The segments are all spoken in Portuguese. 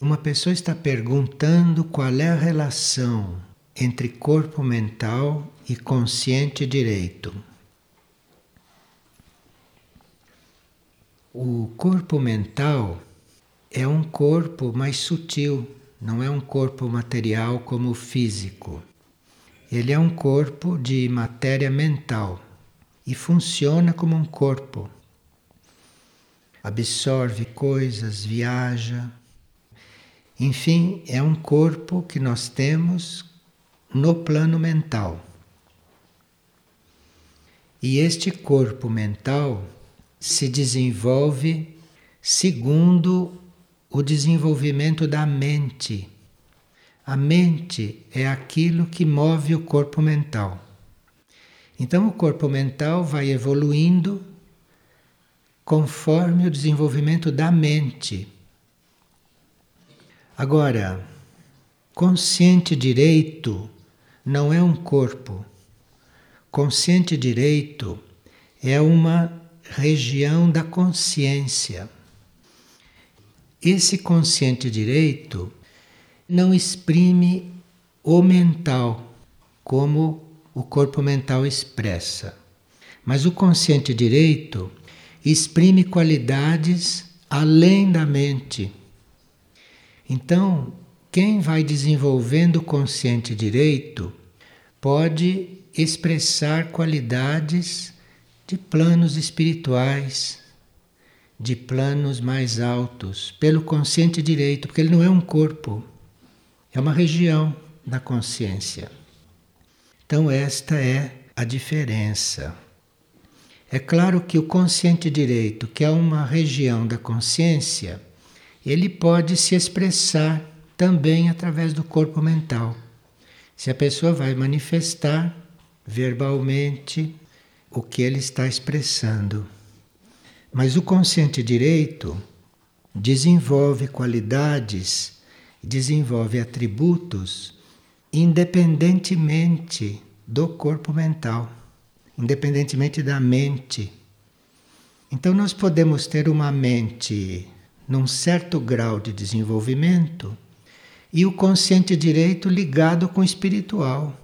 Uma pessoa está perguntando qual é a relação entre corpo mental e consciente direito. O corpo mental é um corpo mais sutil, não é um corpo material como o físico. Ele é um corpo de matéria mental e funciona como um corpo. Absorve coisas, viaja. Enfim, é um corpo que nós temos no plano mental. E este corpo mental se desenvolve segundo o desenvolvimento da mente. A mente é aquilo que move o corpo mental. Então, o corpo mental vai evoluindo conforme o desenvolvimento da mente. Agora, consciente direito não é um corpo. Consciente direito é uma região da consciência. Esse consciente direito não exprime o mental como o corpo mental expressa, mas o consciente direito exprime qualidades além da mente. Então, quem vai desenvolvendo o consciente direito pode expressar qualidades de planos espirituais, de planos mais altos, pelo consciente direito, porque ele não é um corpo, é uma região da consciência. Então, esta é a diferença. É claro que o consciente direito, que é uma região da consciência, ele pode se expressar também através do corpo mental. Se a pessoa vai manifestar verbalmente o que ele está expressando. Mas o consciente direito desenvolve qualidades, desenvolve atributos independentemente do corpo mental, independentemente da mente. Então nós podemos ter uma mente num certo grau de desenvolvimento e o consciente direito ligado com o espiritual.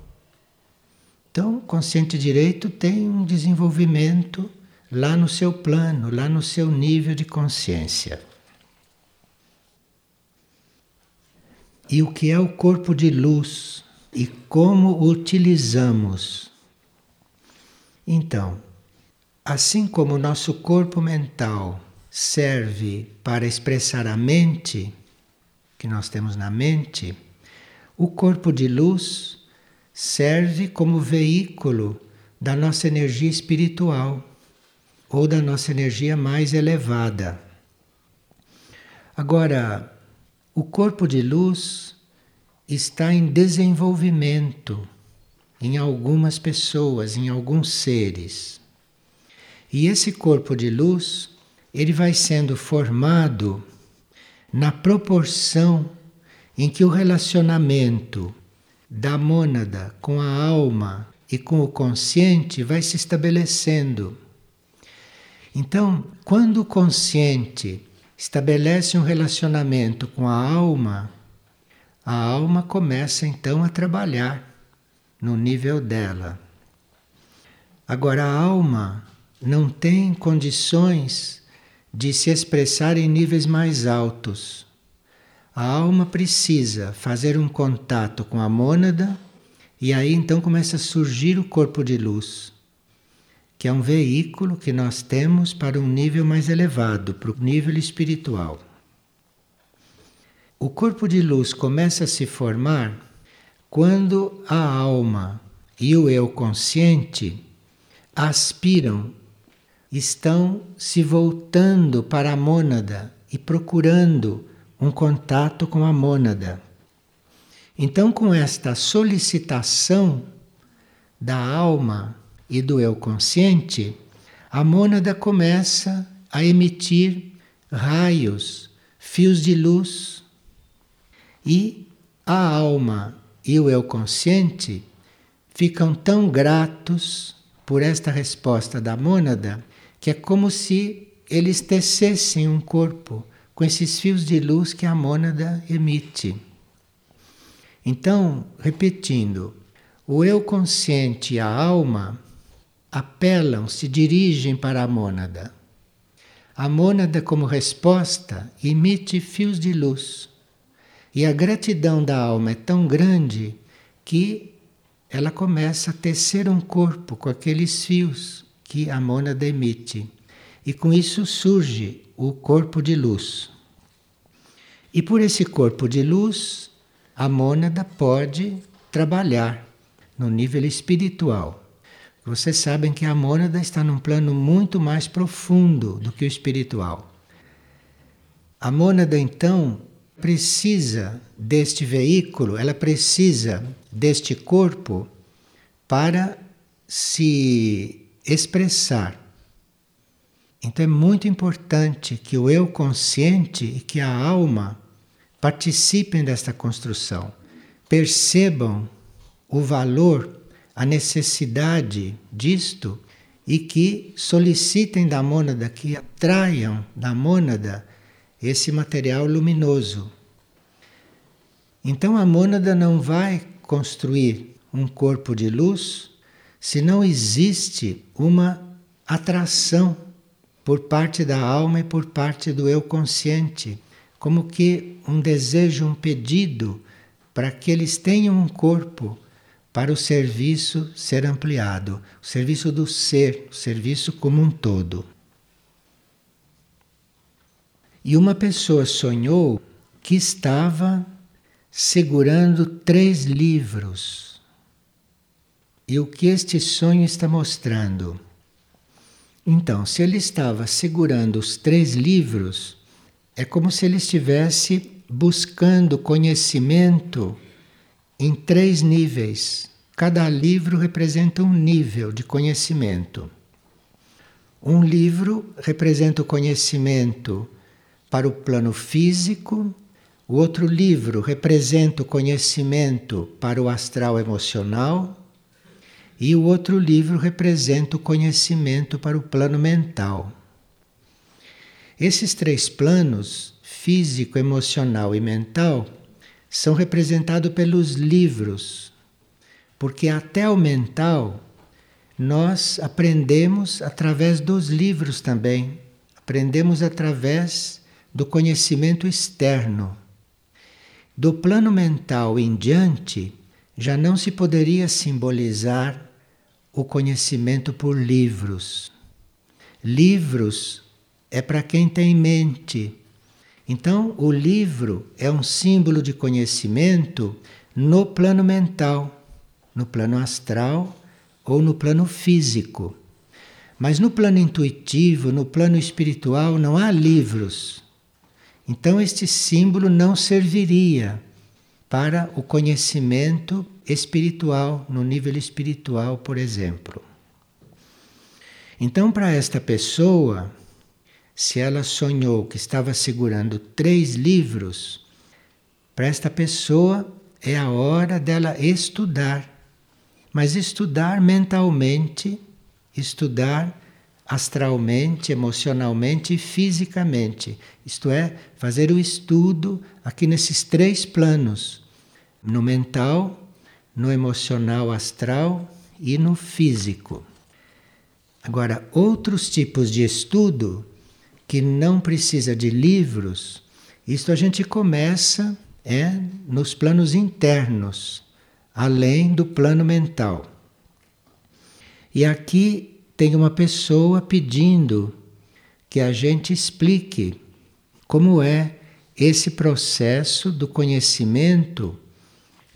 Então, o consciente direito tem um desenvolvimento lá no seu plano, lá no seu nível de consciência. E o que é o corpo de luz e como o utilizamos? Então, assim como o nosso corpo mental serve para expressar a mente que nós temos na mente, o corpo de luz serve como veículo da nossa energia espiritual ou da nossa energia mais elevada. Agora, o corpo de luz está em desenvolvimento em algumas pessoas, em alguns seres. E esse corpo de luz, ele vai sendo formado na proporção em que o relacionamento da mônada com a alma e com o consciente vai se estabelecendo. Então, quando o consciente estabelece um relacionamento com a alma, a alma começa então a trabalhar no nível dela. Agora, a alma não tem condições de se expressar em níveis mais altos. A alma precisa fazer um contato com a mônada e aí então começa a surgir o corpo de luz que é um veículo que nós temos para um nível mais elevado, para o nível espiritual. O corpo de luz começa a se formar quando a alma e o eu consciente aspiram, estão se voltando para a mônada e procurando um contato com a mônada. Então, com esta solicitação da alma e do eu consciente, a mônada começa a emitir raios, fios de luz. E a alma e o eu consciente ficam tão gratos por esta resposta da mônada que é como se eles tecessem um corpo com esses fios de luz que a mônada emite. Então, repetindo, o eu consciente e a alma apelam, se dirigem para a mônada. A mônada, como resposta, emite fios de luz. E a gratidão da alma é tão grande que ela começa a tecer um corpo com aqueles fios que a mônada emite. E com isso surge o corpo de luz. E por esse corpo de luz, a mônada pode trabalhar no nível espiritual. Vocês sabem que a mônada está num plano muito mais profundo do que o espiritual. A mônada, então, precisa deste veículo, ela precisa deste corpo para se expressar. Então é muito importante que o eu consciente e que a alma participem desta construção, percebam o valor a necessidade disto e que solicitem da mônada, que atraiam da mônada esse material luminoso. Então a mônada não vai construir um corpo de luz se não existe uma atração por parte da alma e por parte do eu consciente, como que um desejo, um pedido para que eles tenham um corpo para o serviço ser ampliado, o serviço do ser, o serviço como um todo. E uma pessoa sonhou que estava segurando três livros. E o que este sonho está mostrando? Então, se ele estava segurando os três livros, é como se ele estivesse buscando conhecimento em três níveis. Cada livro representa um nível de conhecimento. Um livro representa o conhecimento para o plano físico, o outro livro representa o conhecimento para o astral emocional, e o outro livro representa o conhecimento para o plano mental. Esses três planos, físico, emocional e mental, são representados pelos livros, porque até o mental nós aprendemos através dos livros também, aprendemos através do conhecimento externo. Do plano mental em diante, já não se poderia simbolizar o conhecimento por livros. Livros é para quem tem mente então, o livro é um símbolo de conhecimento no plano mental, no plano astral ou no plano físico. Mas no plano intuitivo, no plano espiritual, não há livros. Então, este símbolo não serviria para o conhecimento espiritual, no nível espiritual, por exemplo. Então, para esta pessoa, se ela sonhou que estava segurando três livros, para esta pessoa é a hora dela estudar. Mas estudar mentalmente, estudar astralmente, emocionalmente e fisicamente. Isto é, fazer o estudo aqui nesses três planos: no mental, no emocional astral e no físico. Agora, outros tipos de estudo que não precisa de livros, isto a gente começa é nos planos internos, além do plano mental. E aqui tem uma pessoa pedindo que a gente explique como é esse processo do conhecimento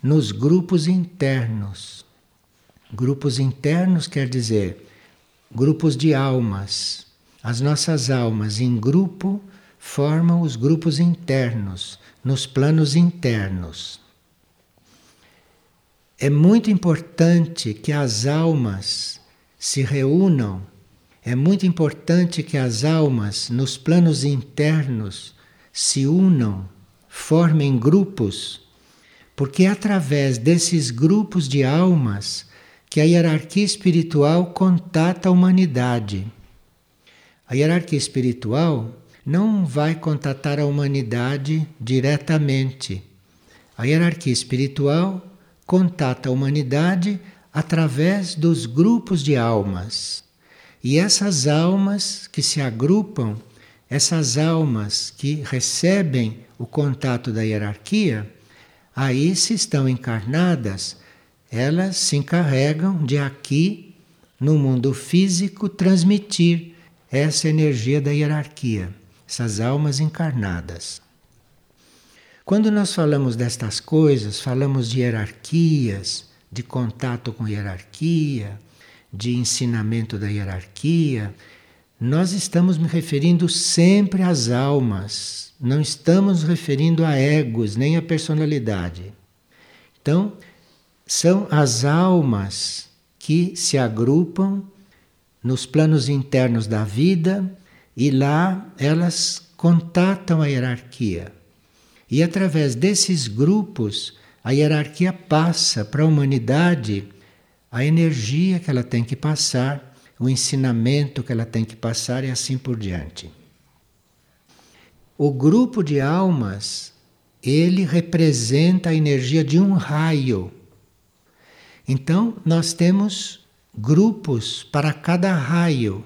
nos grupos internos. Grupos internos quer dizer grupos de almas as nossas almas em grupo formam os grupos internos, nos planos internos. É muito importante que as almas se reúnam, é muito importante que as almas nos planos internos se unam, formem grupos, porque é através desses grupos de almas que a hierarquia espiritual contata a humanidade. A hierarquia espiritual não vai contatar a humanidade diretamente. A hierarquia espiritual contata a humanidade através dos grupos de almas. E essas almas que se agrupam, essas almas que recebem o contato da hierarquia, aí se estão encarnadas, elas se encarregam de aqui, no mundo físico, transmitir essa energia da hierarquia, essas almas encarnadas. Quando nós falamos destas coisas, falamos de hierarquias, de contato com hierarquia, de ensinamento da hierarquia, nós estamos me referindo sempre às almas, não estamos referindo a egos nem a personalidade. Então, são as almas que se agrupam nos planos internos da vida e lá elas contatam a hierarquia. E através desses grupos, a hierarquia passa para a humanidade a energia que ela tem que passar, o ensinamento que ela tem que passar e assim por diante. O grupo de almas, ele representa a energia de um raio. Então, nós temos grupos para cada raio.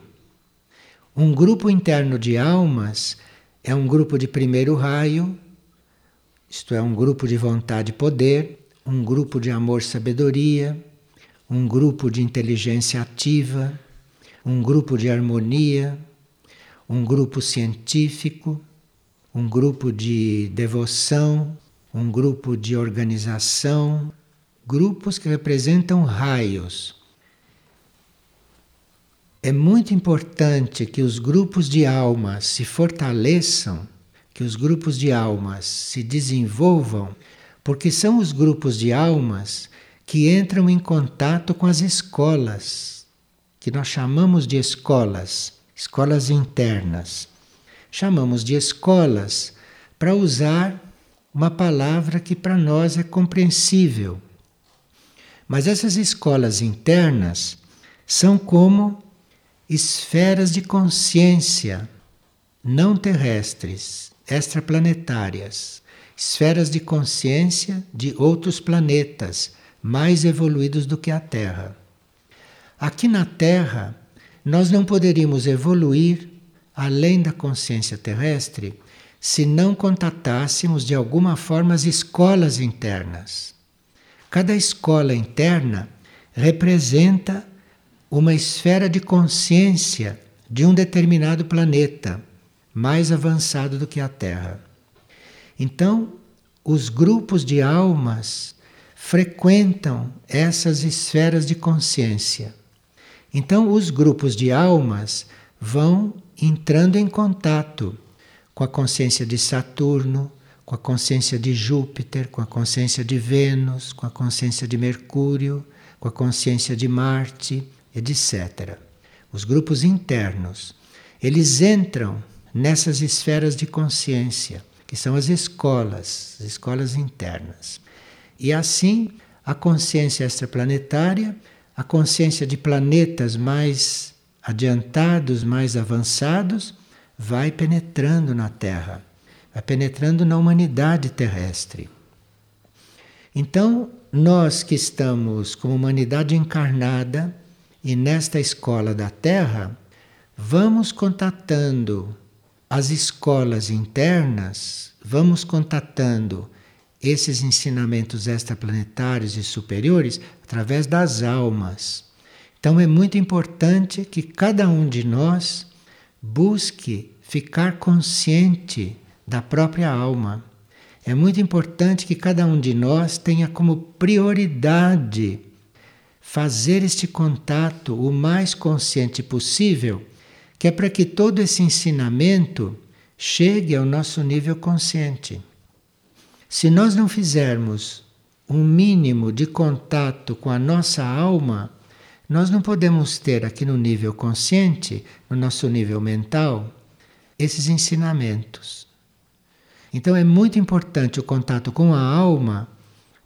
Um grupo interno de almas é um grupo de primeiro raio, isto é, um grupo de vontade e poder, um grupo de amor-sabedoria, um grupo de inteligência ativa, um grupo de harmonia, um grupo científico, um grupo de devoção, um grupo de organização, grupos que representam raios. É muito importante que os grupos de almas se fortaleçam, que os grupos de almas se desenvolvam, porque são os grupos de almas que entram em contato com as escolas, que nós chamamos de escolas, escolas internas. Chamamos de escolas para usar uma palavra que para nós é compreensível. Mas essas escolas internas são como esferas de consciência não terrestres, extraplanetárias, esferas de consciência de outros planetas mais evoluídos do que a Terra. Aqui na Terra, nós não poderíamos evoluir além da consciência terrestre se não contatássemos de alguma forma as escolas internas. Cada escola interna representa uma esfera de consciência de um determinado planeta mais avançado do que a Terra. Então, os grupos de almas frequentam essas esferas de consciência. Então, os grupos de almas vão entrando em contato com a consciência de Saturno, com a consciência de Júpiter, com a consciência de Vênus, com a consciência de Mercúrio, com a consciência de Marte, etc. Os grupos internos, eles entram nessas esferas de consciência, que são as escolas, as escolas internas. E assim, a consciência extraplanetária, a consciência de planetas mais adiantados, mais avançados, vai penetrando na Terra, vai penetrando na humanidade terrestre. Então, nós que estamos como humanidade encarnada e nesta escola da Terra, vamos contatando as escolas internas, vamos contatando esses ensinamentos extraplanetários e superiores através das almas. Então é muito importante que cada um de nós busque ficar consciente da própria alma. É muito importante que cada um de nós tenha como prioridade fazer este contato o mais consciente possível, que é para que todo esse ensinamento chegue ao nosso nível consciente. Se nós não fizermos um mínimo de contato com a nossa alma, nós não podemos ter aqui no nível consciente, no nosso nível mental, esses ensinamentos. Então é muito importante o contato com a alma,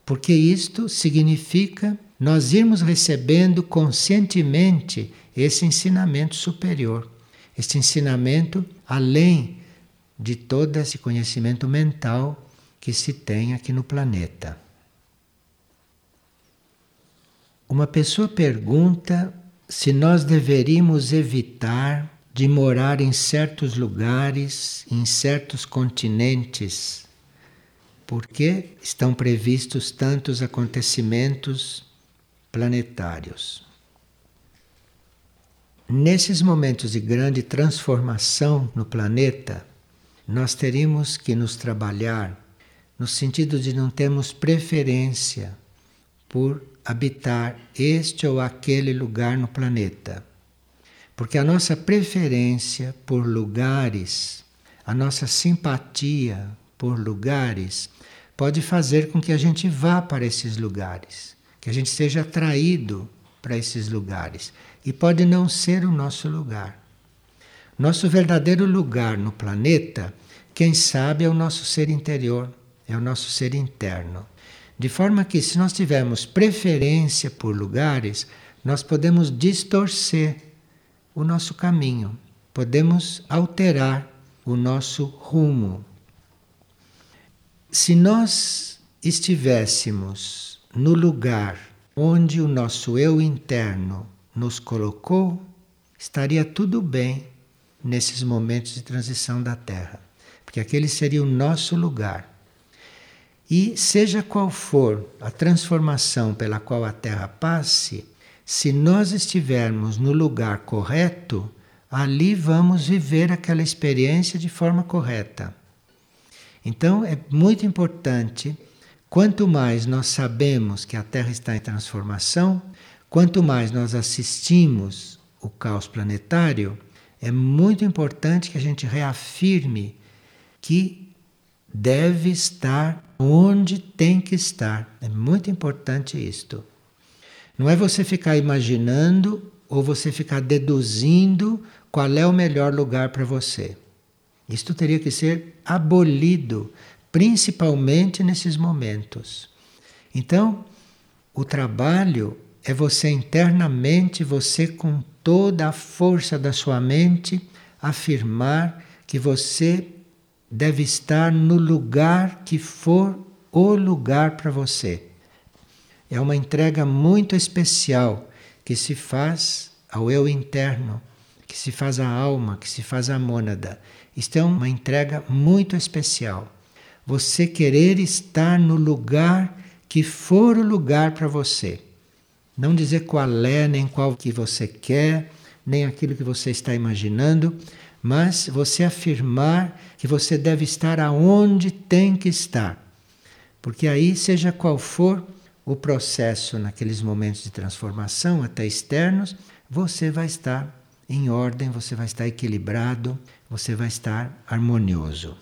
porque isto significa nós irmos recebendo conscientemente esse ensinamento superior, esse ensinamento além de todo esse conhecimento mental que se tem aqui no planeta. Uma pessoa pergunta se nós deveríamos evitar de morar em certos lugares, em certos continentes, porque estão previstos tantos acontecimentos planetários. Nesses momentos de grande transformação no planeta, nós teríamos que nos trabalhar no sentido de não termos preferência por habitar este ou aquele lugar no planeta. Porque a nossa preferência por lugares, a nossa simpatia por lugares, pode fazer com que a gente vá para esses lugares, que a gente seja atraído para esses lugares. E pode não ser o nosso lugar. Nosso verdadeiro lugar no planeta, quem sabe, é o nosso ser interior, é o nosso ser interno. De forma que, se nós tivermos preferência por lugares, nós podemos distorcer o nosso caminho, podemos alterar o nosso rumo. Se nós estivéssemos no lugar onde o nosso eu interno nos colocou, estaria tudo bem nesses momentos de transição da Terra, porque aquele seria o nosso lugar. E seja qual for a transformação pela qual a Terra passe, se nós estivermos no lugar correto, ali vamos viver aquela experiência de forma correta. Então é muito importante, quanto mais nós sabemos que a Terra está em transformação, quanto mais nós assistimos o caos planetário, é muito importante que a gente reafirme que deve estar onde tem que estar. É muito importante isto. Não é você ficar imaginando ou você ficar deduzindo qual é o melhor lugar para você. Isto teria que ser abolido, principalmente nesses momentos. Então, o trabalho é você internamente, você com toda a força da sua mente, afirmar que você deve estar no lugar que for o lugar para você. É uma entrega muito especial que se faz ao eu interno, que se faz à alma, que se faz à mônada. Isto é uma entrega muito especial. Você querer estar no lugar que for o lugar para você. Não dizer qual é, nem qual que você quer, nem aquilo que você está imaginando, mas você afirmar que você deve estar aonde tem que estar. Porque aí, seja qual for o processo naqueles momentos de transformação, até externos, você vai estar em ordem, você vai estar equilibrado, você vai estar harmonioso.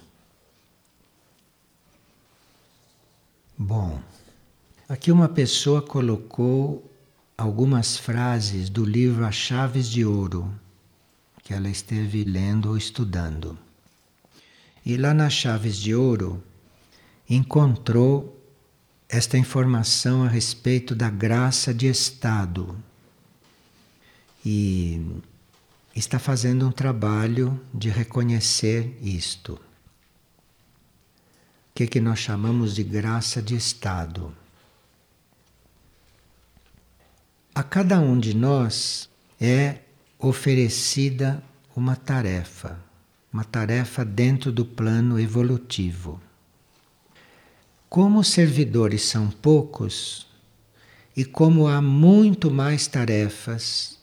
Bom, aqui uma pessoa colocou algumas frases do livro As Chaves de Ouro que ela esteve lendo ou estudando. E lá nas Chaves de Ouro encontrou esta informação a respeito da graça de Estado. E está fazendo um trabalho de reconhecer isto. O que, é que nós chamamos de graça de Estado? A cada um de nós é oferecida uma tarefa, uma tarefa dentro do plano evolutivo. Como os servidores são poucos e como há muito mais tarefas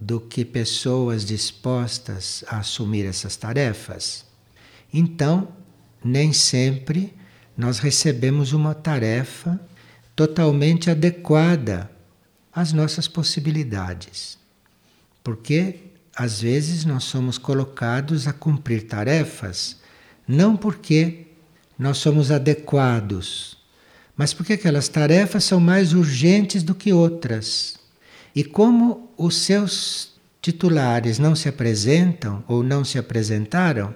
do que pessoas dispostas a assumir essas tarefas, então nem sempre nós recebemos uma tarefa totalmente adequada às nossas possibilidades. Porque às vezes nós somos colocados a cumprir tarefas não porque nós somos adequados, mas porque aquelas tarefas são mais urgentes do que outras. E como os seus titulares não se apresentam ou não se apresentaram,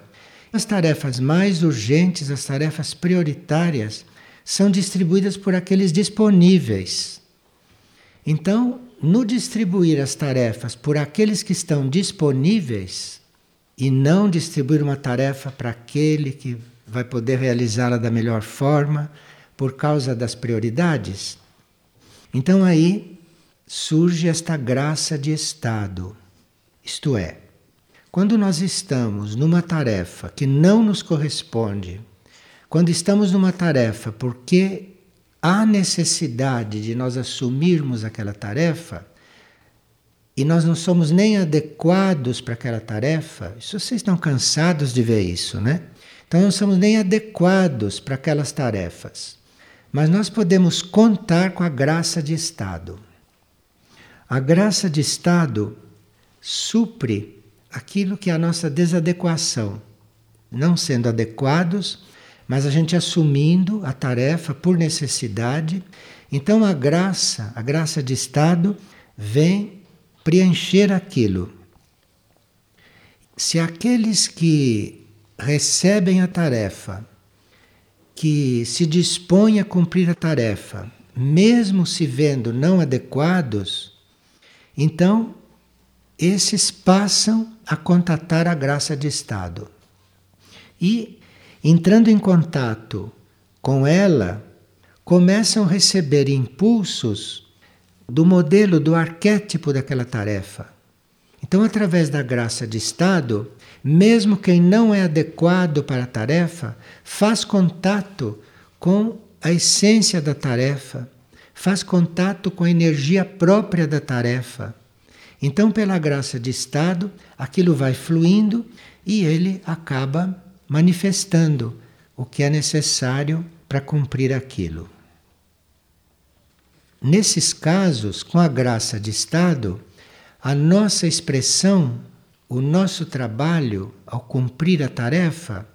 as tarefas mais urgentes, as tarefas prioritárias, são distribuídas por aqueles disponíveis. Então, no distribuir as tarefas por aqueles que estão disponíveis, e não distribuir uma tarefa para aquele que vai poder realizá-la da melhor forma por causa das prioridades. Então aí surge esta graça de estado. Isto é, quando nós estamos numa tarefa que não nos corresponde, quando estamos numa tarefa porque há necessidade de nós assumirmos aquela tarefa e nós não somos nem adequados para aquela tarefa, isso vocês estão cansados de ver isso, né? Então não somos nem adequados para aquelas tarefas. Mas nós podemos contar com a graça de Estado. A graça de Estado supre aquilo que é a nossa desadequação. Não sendo adequados, mas a gente assumindo a tarefa por necessidade. Então a graça, a graça de Estado, vem preencher aquilo. Se aqueles que recebem a tarefa que se dispõem a cumprir a tarefa, mesmo se vendo não adequados, então esses passam a contatar a graça de Estado. E, entrando em contato com ela, começam a receber impulsos do modelo, do arquétipo daquela tarefa. Então, através da graça de Estado, mesmo quem não é adequado para a tarefa, faz contato com a essência da tarefa, faz contato com a energia própria da tarefa. Então, pela graça de Estado, aquilo vai fluindo e ele acaba manifestando o que é necessário para cumprir aquilo. Nesses casos, com a graça de Estado, a nossa expressão o nosso trabalho ao cumprir a tarefa,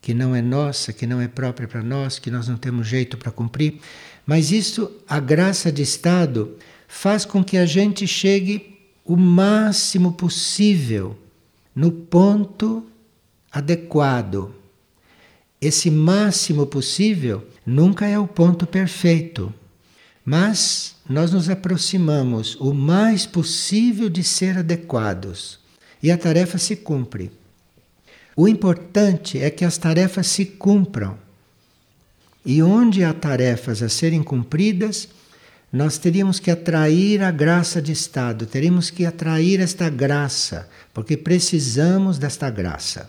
que não é nossa, que não é própria para nós, que nós não temos jeito para cumprir, mas isso, a graça de Estado, faz com que a gente chegue o máximo possível no ponto adequado. Esse máximo possível nunca é o ponto perfeito, mas nós nos aproximamos o mais possível de ser adequados e a tarefa se cumpre. O importante é que as tarefas se cumpram. E onde há tarefas a serem cumpridas, nós teríamos que atrair a graça de Estado, teríamos que atrair esta graça, porque precisamos desta graça.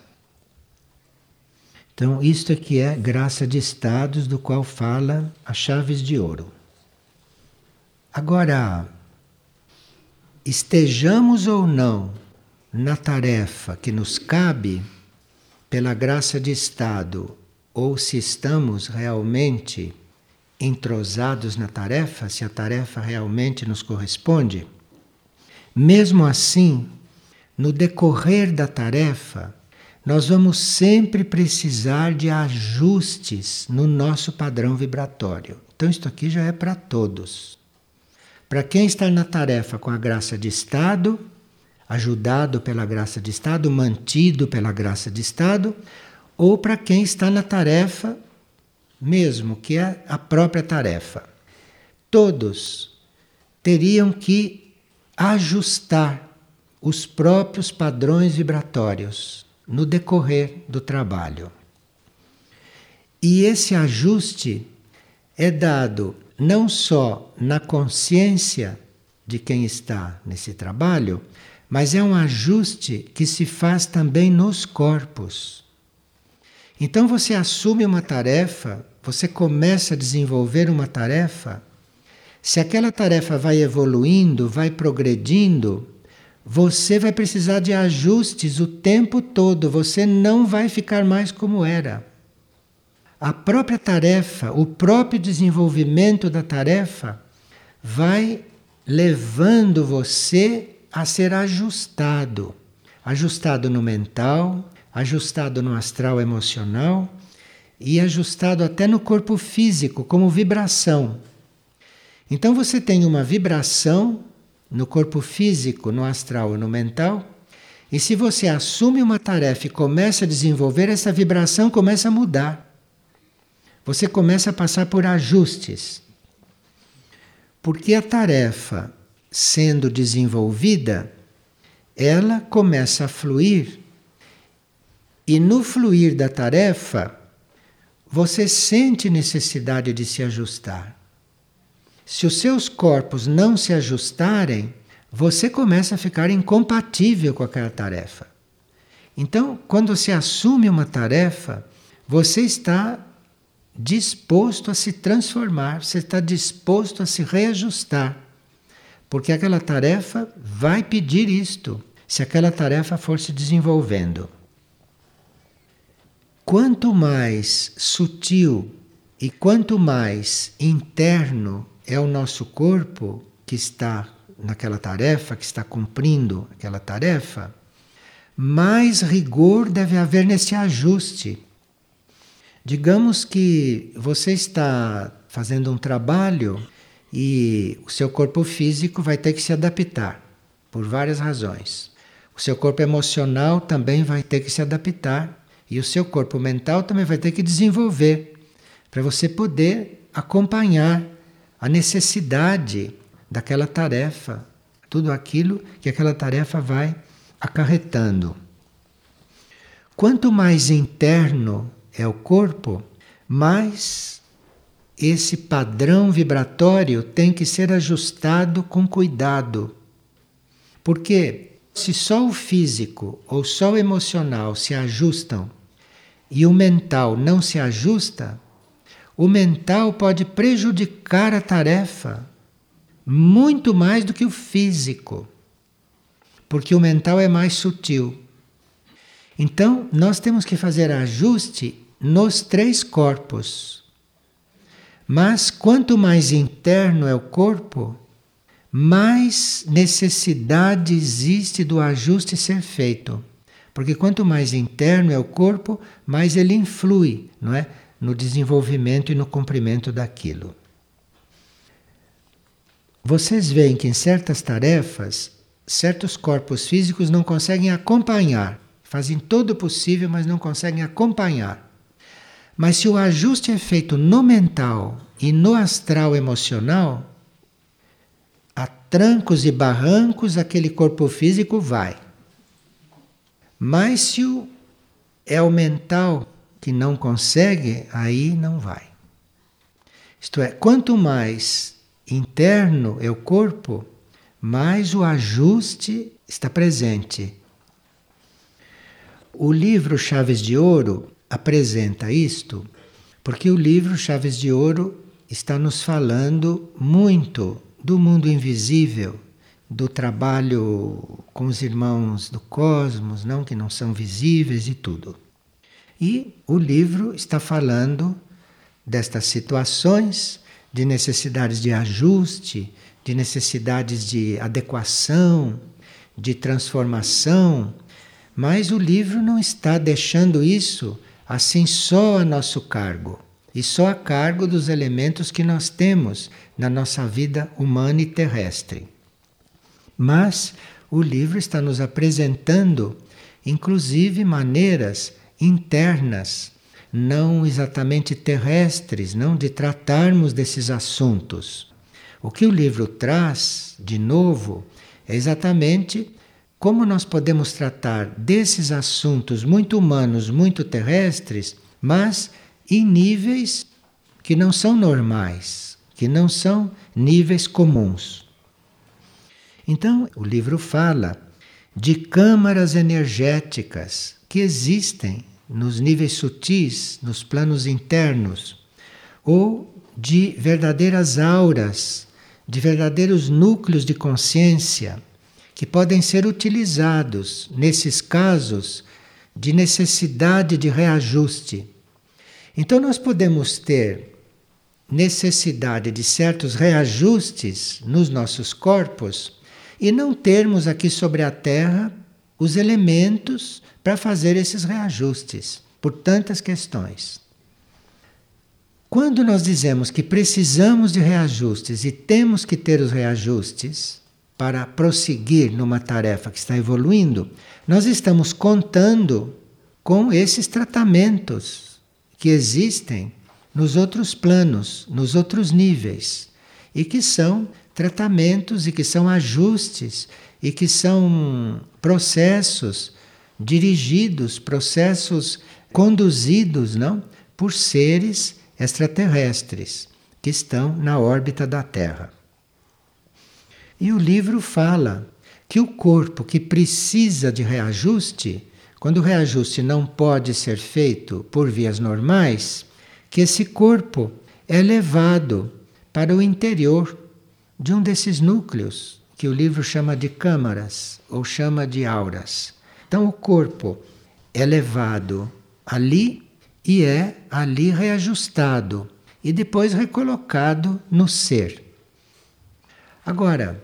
Então, isto é que é graça de estados, do qual fala as chaves de ouro. Agora, estejamos ou não na tarefa que nos cabe, pela graça de Estado, ou se estamos realmente entrosados na tarefa, se a tarefa realmente nos corresponde, mesmo assim, no decorrer da tarefa, nós vamos sempre precisar de ajustes no nosso padrão vibratório. Então, isto aqui já é para todos. Para quem está na tarefa com a graça de Estado, ajudado pela graça de Estado, mantido pela graça de Estado, ou para quem está na tarefa mesmo, que é a própria tarefa. Todos teriam que ajustar os próprios padrões vibratórios no decorrer do trabalho. E esse ajuste é dado não só na consciência de quem está nesse trabalho, mas é um ajuste que se faz também nos corpos. Então você assume uma tarefa, você começa a desenvolver uma tarefa. Se aquela tarefa vai evoluindo, vai progredindo, você vai precisar de ajustes o tempo todo, você não vai ficar mais como era. A própria tarefa, o próprio desenvolvimento da tarefa vai levando você a ser ajustado. Ajustado no mental, ajustado no astral emocional e ajustado até no corpo físico, como vibração. Então você tem uma vibração no corpo físico, no astral e no mental, e se você assume uma tarefa e começa a desenvolver, essa vibração começa a mudar. Você começa a passar por ajustes. Porque a tarefa sendo desenvolvida, ela começa a fluir E no fluir da tarefa, você sente necessidade de se ajustar. Se os seus corpos não se ajustarem, você começa a ficar incompatível com aquela tarefa. Então, quando você assume uma tarefa, você está disposto a se transformar, você está disposto a se reajustar. Porque aquela tarefa vai pedir isto, se aquela tarefa for se desenvolvendo. Quanto mais sutil e quanto mais interno é o nosso corpo que está naquela tarefa, que está cumprindo aquela tarefa, mais rigor deve haver nesse ajuste. Digamos que você está fazendo um trabalho e o seu corpo físico vai ter que se adaptar por várias razões. O seu corpo emocional também vai ter que se adaptar e o seu corpo mental também vai ter que desenvolver para você poder acompanhar a necessidade daquela tarefa, tudo aquilo que aquela tarefa vai acarretando. Quanto mais interno é o corpo, mais esse padrão vibratório tem que ser ajustado com cuidado. Porque se só o físico ou só o emocional se ajustam e o mental não se ajusta, o mental pode prejudicar a tarefa muito mais do que o físico, porque o mental é mais sutil. Então, nós temos que fazer ajuste nos três corpos. Mas quanto mais interno é o corpo, mais necessidade existe do ajuste ser feito. Porque quanto mais interno é o corpo, mais ele influi, não é? No desenvolvimento e no cumprimento daquilo. Vocês veem que em certas tarefas, certos corpos físicos não conseguem acompanhar. Fazem todo o possível, mas não conseguem acompanhar. Mas se o ajuste é feito no mental e no astral emocional, a trancos e barrancos aquele corpo físico vai. Mas se o, é o mental que não consegue, aí não vai. Isto é, quanto mais interno é o corpo, mais o ajuste está presente. O livro Chaves de Ouro apresenta isto, porque o livro Chaves de Ouro está nos falando muito do mundo invisível, do trabalho com os irmãos do cosmos, não que não são visíveis e tudo. E o livro está falando destas situações de necessidades de ajuste, de necessidades de adequação, de transformação, mas o livro não está deixando isso assim só a nosso cargo e só a cargo dos elementos que nós temos na nossa vida humana e terrestre. Mas o livro está nos apresentando, inclusive, maneiras internas, não exatamente terrestres, não de tratarmos desses assuntos. O que o livro traz, de novo, é exatamente como nós podemos tratar desses assuntos muito humanos, muito terrestres, mas em níveis que não são normais, que não são níveis comuns. Então, o livro fala de câmaras energéticas que existem nos níveis sutis, nos planos internos, ou de verdadeiras auras, de verdadeiros núcleos de consciência que podem ser utilizados nesses casos de necessidade de reajuste. Então, nós podemos ter necessidade de certos reajustes nos nossos corpos e não termos aqui sobre a Terra os elementos para fazer esses reajustes por tantas questões. Quando nós dizemos que precisamos de reajustes e temos que ter os reajustes para prosseguir numa tarefa que está evoluindo, nós estamos contando com esses tratamentos que existem nos outros planos, nos outros níveis, e que são tratamentos e que são ajustes e que são processos dirigidos, processos conduzidos, não, por seres extraterrestres que estão na órbita da Terra. E o livro fala que o corpo que precisa de reajuste, quando o reajuste não pode ser feito por vias normais, que esse corpo é levado para o interior de um desses núcleos que o livro chama de câmaras ou chama de auras. Então o corpo é levado ali e é ali reajustado e depois recolocado no ser. Agora,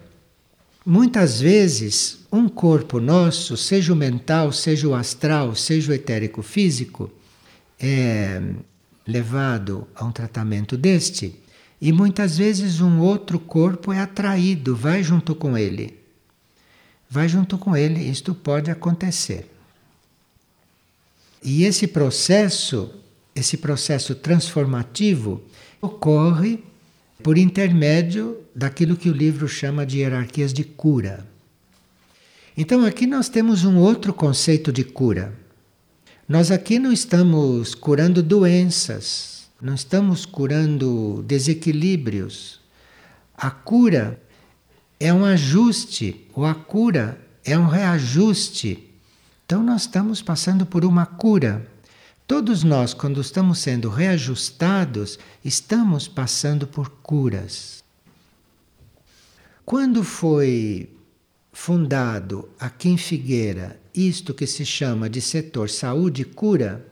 muitas vezes um corpo nosso, seja o mental, seja o astral, seja o etérico físico, é levado a um tratamento deste e muitas vezes um outro corpo é atraído, vai junto com ele. Vai junto com ele, isto pode acontecer. E esse processo, esse processo transformativo, ocorre por intermédio daquilo que o livro chama de hierarquias de cura. Então aqui nós temos um outro conceito de cura. Nós aqui não estamos curando doenças, não estamos curando desequilíbrios. A cura é um ajuste, ou a cura é um reajuste. Então nós estamos passando por uma cura. Todos nós, quando estamos sendo reajustados, estamos passando por curas. Quando foi fundado aqui em Figueira isto que se chama de setor saúde e cura,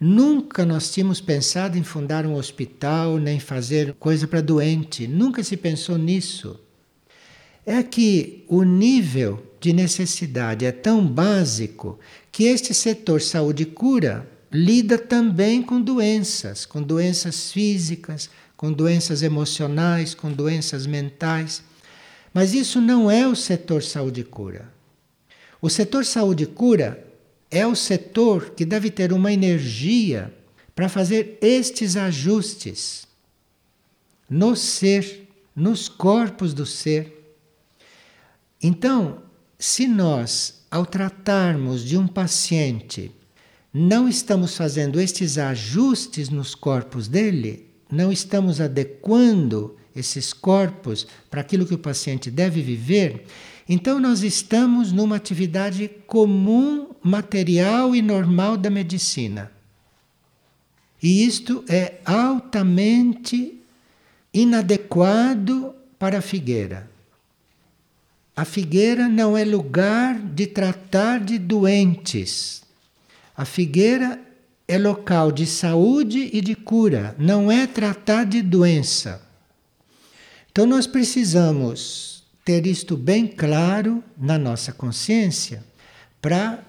nunca nós tínhamos pensado em fundar um hospital nem fazer coisa para doente, nunca se pensou nisso. É que o nível de necessidade é tão básico que este setor saúde cura lida também com doenças, com doenças físicas, com doenças emocionais, com doenças mentais. Mas isso não é o setor saúde cura. O setor saúde cura é o setor que deve ter uma energia para fazer estes ajustes no ser, nos corpos do ser. Então, se nós, ao tratarmos de um paciente, não estamos fazendo estes ajustes nos corpos dele, não estamos adequando esses corpos para aquilo que o paciente deve viver, então nós estamos numa atividade comum, material e normal da medicina. E isto é altamente inadequado para a figueira. A figueira não é lugar de tratar de doentes. A figueira é local de saúde e de cura, não é tratar de doença. Então nós precisamos ter isto bem claro na nossa consciência para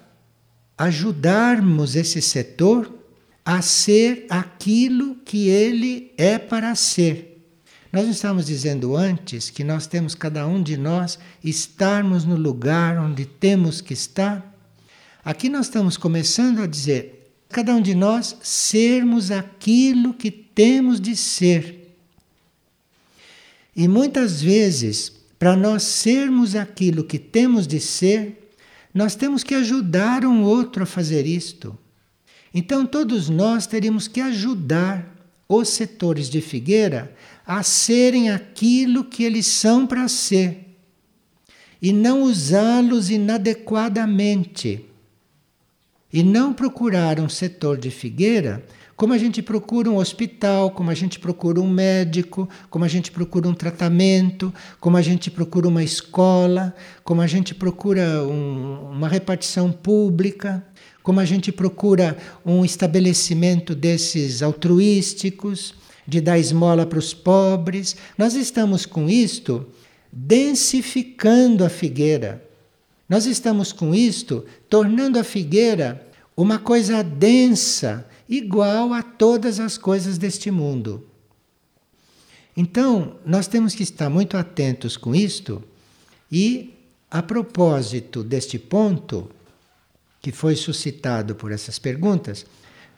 ajudarmos esse setor a ser aquilo que ele é para ser. Nós estávamos dizendo antes que nós temos cada um de nós estarmos no lugar onde temos que estar Aqui nós estamos começando a dizer, cada um de nós sermos aquilo que temos de ser. E muitas vezes, para nós sermos aquilo que temos de ser, nós temos que ajudar um outro a fazer isto. Então, todos nós teríamos que ajudar os setores de figueira a serem aquilo que eles são para ser e não usá-los inadequadamente e não procurar um setor de figueira como a gente procura um hospital, como a gente procura um médico, como a gente procura um tratamento, como a gente procura uma escola, como a gente procura um, uma repartição pública, como a gente procura um estabelecimento desses altruísticos, de dar esmola para os pobres. Nós estamos com isto densificando a figueira. Nós estamos com isto tornando a figueira uma coisa densa, igual a todas as coisas deste mundo. Então, nós temos que estar muito atentos com isto e, a propósito deste ponto, que foi suscitado por essas perguntas,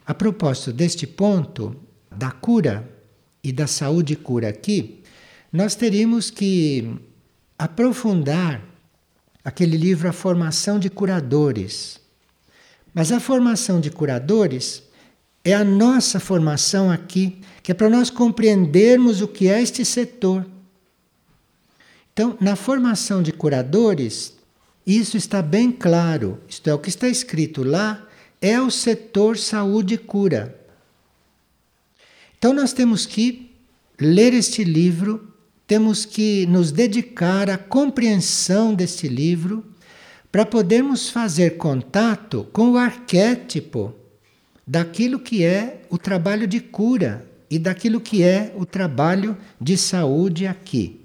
a propósito deste ponto da cura e da saúde cura aqui, nós teríamos que aprofundar aquele livro A Formação de Curadores, Mas a formação de curadores é a nossa formação aqui, que é para nós compreendermos o que é este setor. Então, na formação de curadores, isso está bem claro. Isto é, o que está escrito lá é o setor saúde e cura. Então, nós temos que ler este livro, temos que nos dedicar à compreensão deste livro para podermos fazer contato com o arquétipo daquilo que é o trabalho de cura e daquilo que é o trabalho de saúde aqui.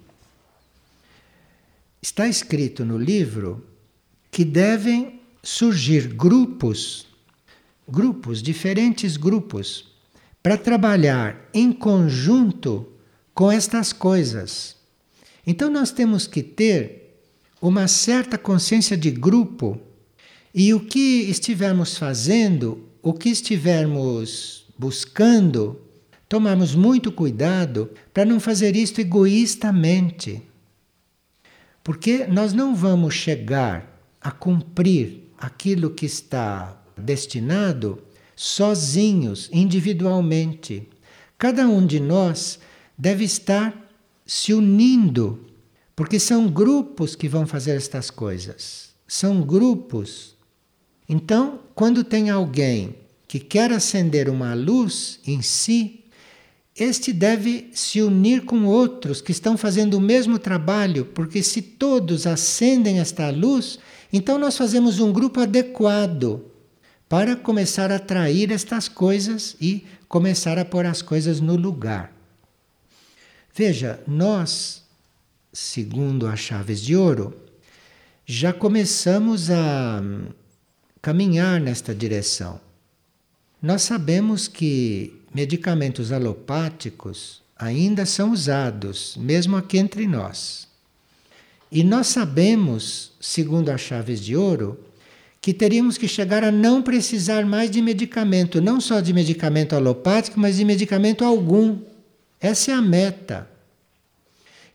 Está escrito no livro que devem surgir grupos, grupos, diferentes grupos, para trabalhar em conjunto com estas coisas. Então nós temos que ter uma certa consciência de grupo e o que estivermos fazendo, o que estivermos buscando, tomarmos muito cuidado para não fazer isto egoístamente. Porque nós não vamos chegar a cumprir aquilo que está destinado sozinhos, individualmente. Cada um de nós deve estar se unindo, porque são grupos que vão fazer estas coisas. São grupos. Então, quando tem alguém que quer acender uma luz em si, este deve se unir com outros que estão fazendo o mesmo trabalho, porque se todos acendem esta luz, então nós fazemos um grupo adequado para começar a atrair estas coisas e começar a pôr as coisas no lugar. Veja, nós, segundo as chaves de ouro, já começamos a caminhar nesta direção. Nós sabemos que medicamentos alopáticos ainda são usados, mesmo aqui entre nós. E nós sabemos, segundo as chaves de ouro, que teríamos que chegar a não precisar mais de medicamento, não só de medicamento alopático, mas de medicamento algum. Essa é a meta.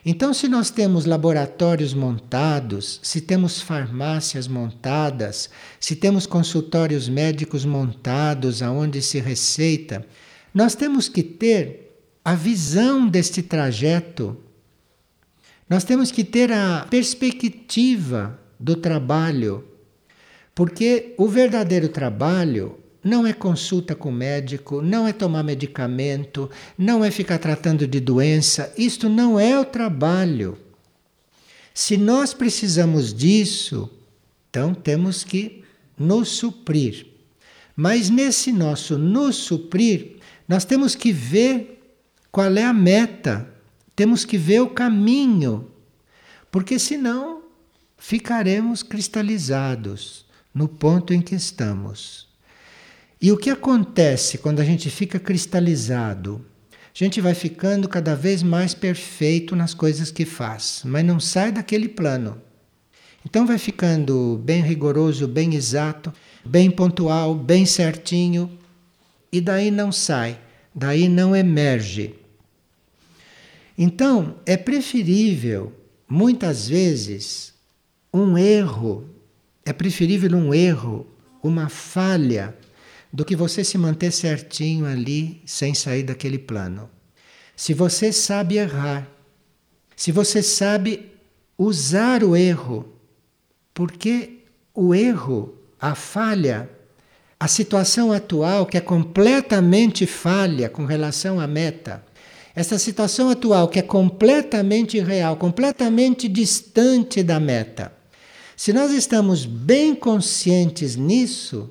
Então, se nós temos laboratórios montados, se temos farmácias montadas, se temos consultórios médicos montados aonde se receita, nós temos que ter a visão deste trajeto. Nós temos que ter a perspectiva do trabalho. Porque o verdadeiro trabalho não é consulta com médico, não é tomar medicamento, não é ficar tratando de doença. Isto não é o trabalho. Se nós precisamos disso, então temos que nos suprir. Mas nesse nosso nos suprir, nós temos que ver qual é a meta, temos que ver o caminho, porque senão ficaremos cristalizados no ponto em que estamos. E o que acontece quando a gente fica cristalizado? A gente vai ficando cada vez mais perfeito nas coisas que faz, mas não sai daquele plano. Então vai ficando bem rigoroso, bem exato, bem pontual, bem certinho, e daí não sai, daí não emerge. Então, é preferível, muitas vezes, um erro, é preferível um erro, uma falha, do que você se manter certinho ali sem sair daquele plano. Se você sabe errar, se você sabe usar o erro, porque o erro, a falha, a situação atual, que é completamente falha com relação à meta, essa situação atual, que é completamente irreal, completamente distante da meta, se nós estamos bem conscientes nisso,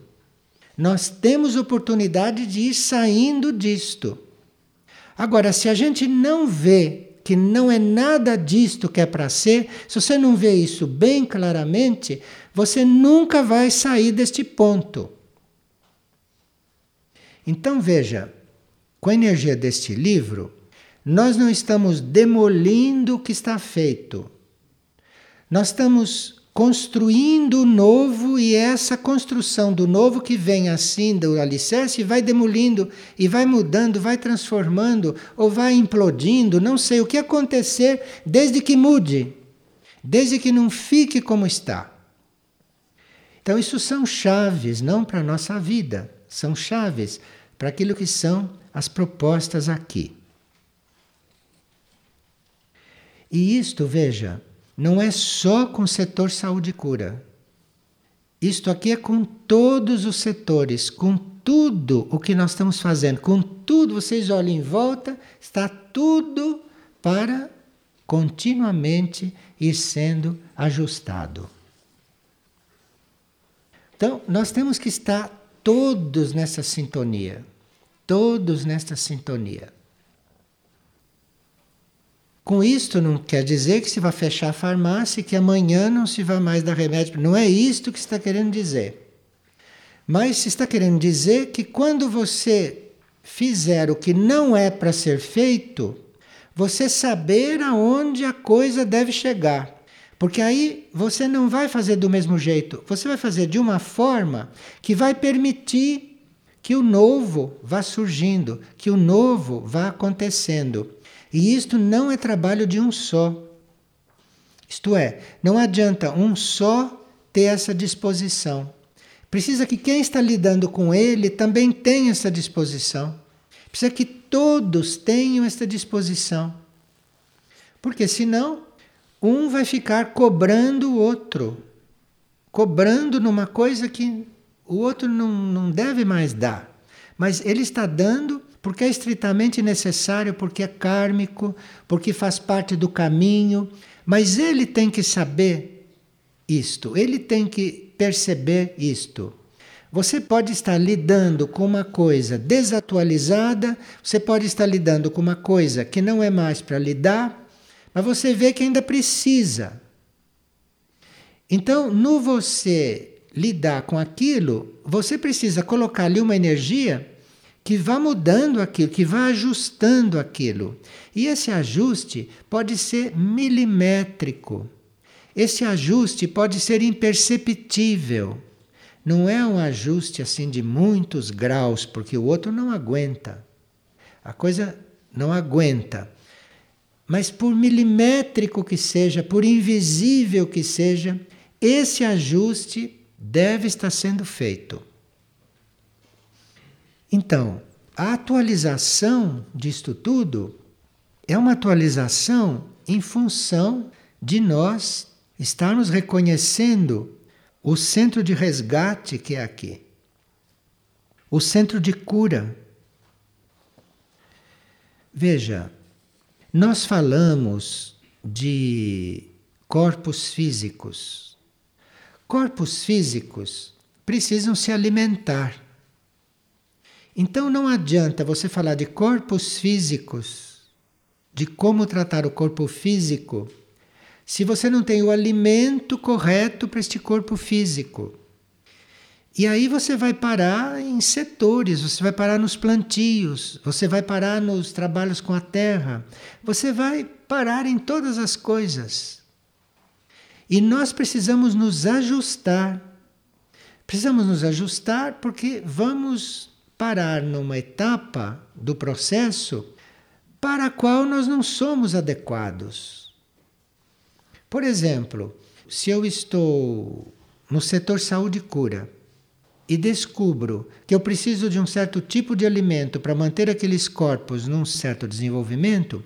nós temos oportunidade de ir saindo disto. Agora, se a gente não vê que não é nada disto que é para ser, se você não vê isso bem claramente, você nunca vai sair deste ponto. Então veja, com a energia deste livro, nós não estamos demolindo o que está feito. Nós estamos construindo o novo e essa construção do novo que vem assim do alicerce vai demolindo e vai mudando, vai transformando ou vai implodindo, não sei o que acontecer desde que mude, desde que não fique como está. Então, isso são chaves, não para a nossa vida, são chaves para aquilo que são as propostas aqui. E isto, veja, não é só com o setor saúde e cura. Isto aqui é com todos os setores, com tudo o que nós estamos fazendo, com tudo, vocês olhem em volta, está tudo para continuamente ir sendo ajustado. Então, nós temos que estar todos nessa sintonia. Todos nessa sintonia. Com isto não quer dizer que se vai fechar a farmácia e que amanhã não se vai mais dar remédio. Não é isto que está querendo dizer. Mas se está querendo dizer que quando você fizer o que não é para ser feito, você saber aonde a coisa deve chegar. Porque aí você não vai fazer do mesmo jeito, você vai fazer de uma forma que vai permitir que o novo vá surgindo, que o novo vá acontecendo. E isto não é trabalho de um só. Isto é, não adianta um só ter essa disposição. Precisa que quem está lidando com ele também tenha essa disposição. Precisa que todos tenham essa disposição. Porque senão um vai ficar cobrando o outro, cobrando numa coisa que o outro não, não deve mais dar. Mas ele está dando porque é estritamente necessário, porque é kármico, porque faz parte do caminho. Mas ele tem que saber isto, ele tem que perceber isto. Você pode estar lidando com uma coisa desatualizada, você pode estar lidando com uma coisa que não é mais para lidar, mas você vê que ainda precisa. Então, no você lidar com aquilo, você precisa colocar ali uma energia que vá mudando aquilo, que vá ajustando aquilo. E esse ajuste pode ser milimétrico. Esse ajuste pode ser imperceptível. Não é um ajuste assim de muitos graus, porque o outro não aguenta. A coisa não aguenta. Mas por milimétrico que seja, por invisível que seja, esse ajuste deve estar sendo feito. Então, a atualização disto tudo é uma atualização em função de nós estarmos reconhecendo o centro de resgate que é aqui, o centro de cura. Veja, nós falamos de corpos físicos. Corpos físicos precisam se alimentar. Então não adianta você falar de corpos físicos, de como tratar o corpo físico, se você não tem o alimento correto para este corpo físico. E aí você vai parar em setores, você vai parar nos plantios, você vai parar nos trabalhos com a terra, você vai parar em todas as coisas. E nós precisamos nos ajustar. Precisamos nos ajustar porque vamos parar numa etapa do processo para a qual nós não somos adequados. Por exemplo, se eu estou no setor saúde e cura, e descubro que eu preciso de um certo tipo de alimento para manter aqueles corpos num certo desenvolvimento,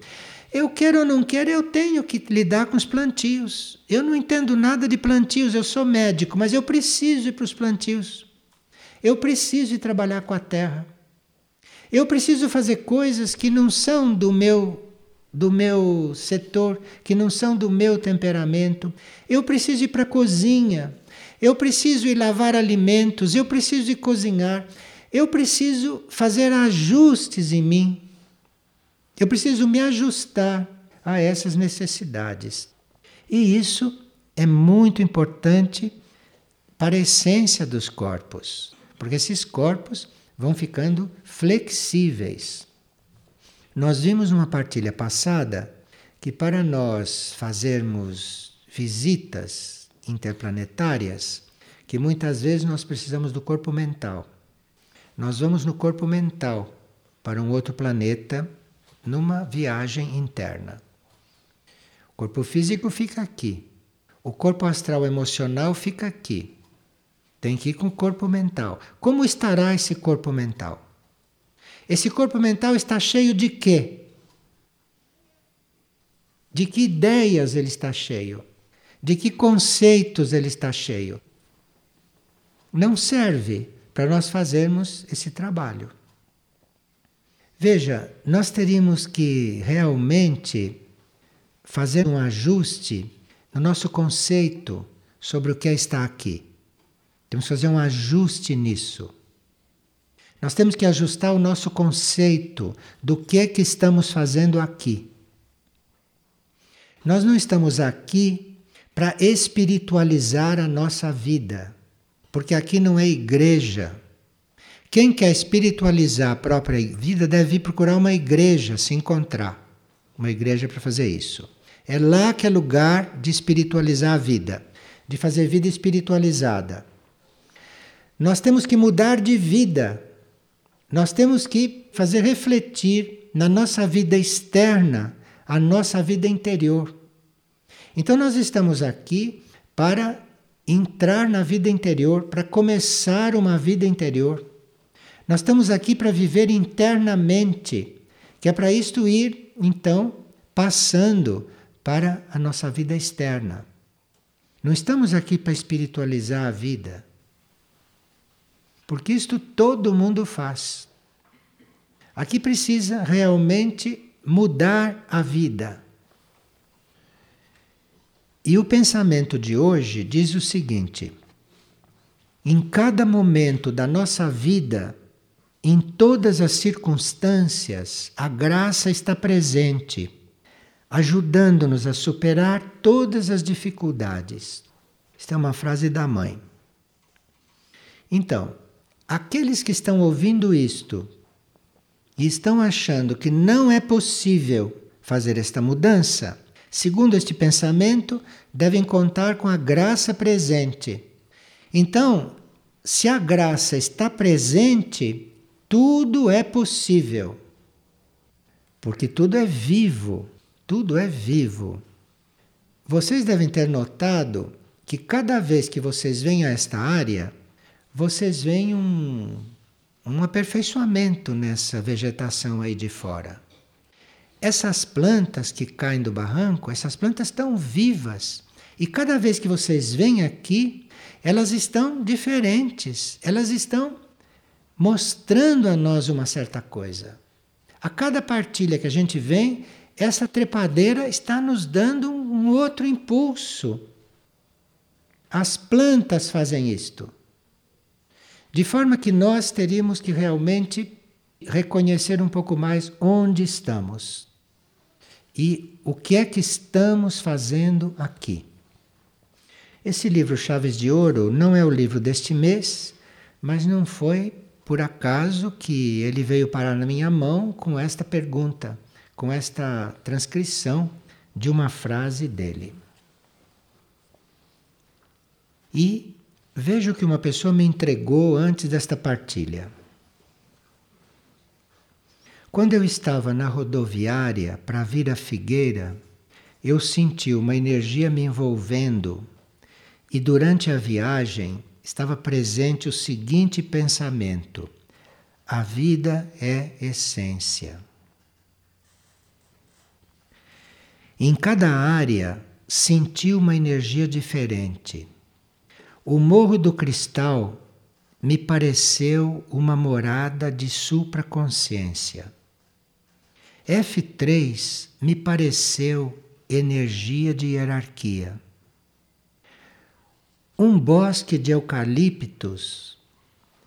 eu quero ou não quero, eu tenho que lidar com os plantios. Eu não entendo nada de plantios, eu sou médico, mas eu preciso ir para os plantios. Eu preciso ir trabalhar com a terra. Eu preciso fazer coisas que não são do meu do meu setor, que não são do meu temperamento. Eu preciso ir para a cozinha. Eu preciso ir lavar alimentos, eu preciso ir cozinhar, eu preciso fazer ajustes em mim. Eu preciso me ajustar a essas necessidades. E isso é muito importante para a essência dos corpos, porque esses corpos vão ficando flexíveis. Nós vimos numa partilha passada que para nós fazermos visitas interplanetárias que muitas vezes nós precisamos do corpo mental. Nós vamos no corpo mental para um outro planeta numa viagem interna. O corpo físico fica aqui. O corpo astral emocional fica aqui. Tem que ir com o corpo mental. Como estará esse corpo mental? Esse corpo mental está cheio de quê? De que ideias ele está cheio? De que conceitos ele está cheio? Não serve para nós fazermos esse trabalho. Veja, nós teríamos que realmente fazer um ajuste no nosso conceito sobre o que é estar aqui. Temos que fazer um ajuste nisso. Nós temos que ajustar o nosso conceito do que é que estamos fazendo aqui. Nós não estamos aqui para espiritualizar a nossa vida, porque aqui não é igreja. Quem quer espiritualizar a própria vida deve ir procurar uma igreja, se encontrar. Uma igreja para fazer isso. É lá que é lugar de espiritualizar a vida, de fazer vida espiritualizada. Nós temos que mudar de vida. Nós temos que fazer refletir na nossa vida externa a nossa vida interior. Então nós estamos aqui para entrar na vida interior, para começar uma vida interior. Nós estamos aqui para viver internamente, que é para isto ir, então, passando para a nossa vida externa. Não estamos aqui para espiritualizar a vida. Porque isto todo mundo faz. Aqui precisa realmente mudar a vida. E o pensamento de hoje diz o seguinte: em cada momento da nossa vida, em todas as circunstâncias, a graça está presente, ajudando-nos a superar todas as dificuldades. Esta é uma frase da mãe. Então, Aqueles que estão ouvindo isto e estão achando que não é possível fazer esta mudança, segundo este pensamento, devem contar com a graça presente. Então, se a graça está presente, tudo é possível. Porque tudo é vivo, tudo é vivo. Vocês devem ter notado que cada vez que vocês vêm a esta área, vocês veem um, um aperfeiçoamento nessa vegetação aí de fora. Essas plantas que caem do barranco, essas plantas estão vivas. E cada vez que vocês vêm aqui, elas estão diferentes, elas estão mostrando a nós uma certa coisa. A cada partilha que a gente vem, essa trepadeira está nos dando um outro impulso. As plantas fazem isto. De forma que nós teríamos que realmente reconhecer um pouco mais onde estamos e o que é que estamos fazendo aqui. Esse livro Chaves de Ouro não é o livro deste mês, mas não foi por acaso que ele veio parar na minha mão com esta pergunta, com esta transcrição de uma frase dele. E Veja o que uma pessoa me entregou antes desta partilha. Quando eu estava na rodoviária para vir a Figueira, eu senti uma energia me envolvendo e durante a viagem estava presente o seguinte pensamento: a vida é essência. Em cada área senti uma energia diferente. O Morro do Cristal me pareceu uma morada de supraconsciência. F3 me pareceu energia de hierarquia. Um bosque de eucaliptos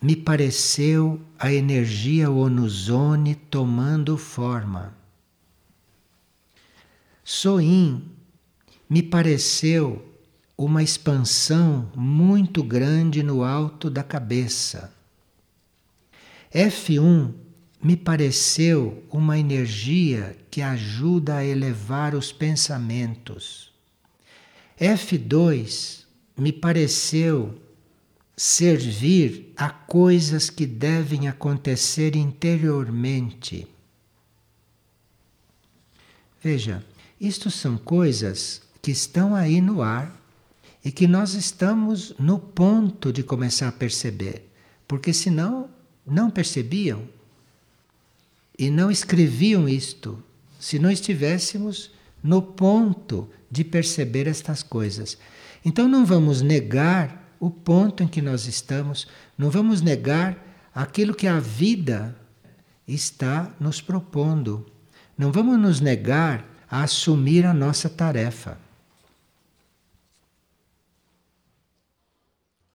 me pareceu a energia onuzone tomando forma. Soim me pareceu uma expansão muito grande no alto da cabeça. F1 me pareceu uma energia que ajuda a elevar os pensamentos. F2 me pareceu servir a coisas que devem acontecer interiormente. Veja, isto são coisas que estão aí no ar e que nós estamos no ponto de começar a perceber, porque senão não percebiam e não escreviam isto se não estivéssemos no ponto de perceber estas coisas. Então não vamos negar o ponto em que nós estamos, não vamos negar aquilo que a vida está nos propondo. Não vamos nos negar a assumir a nossa tarefa.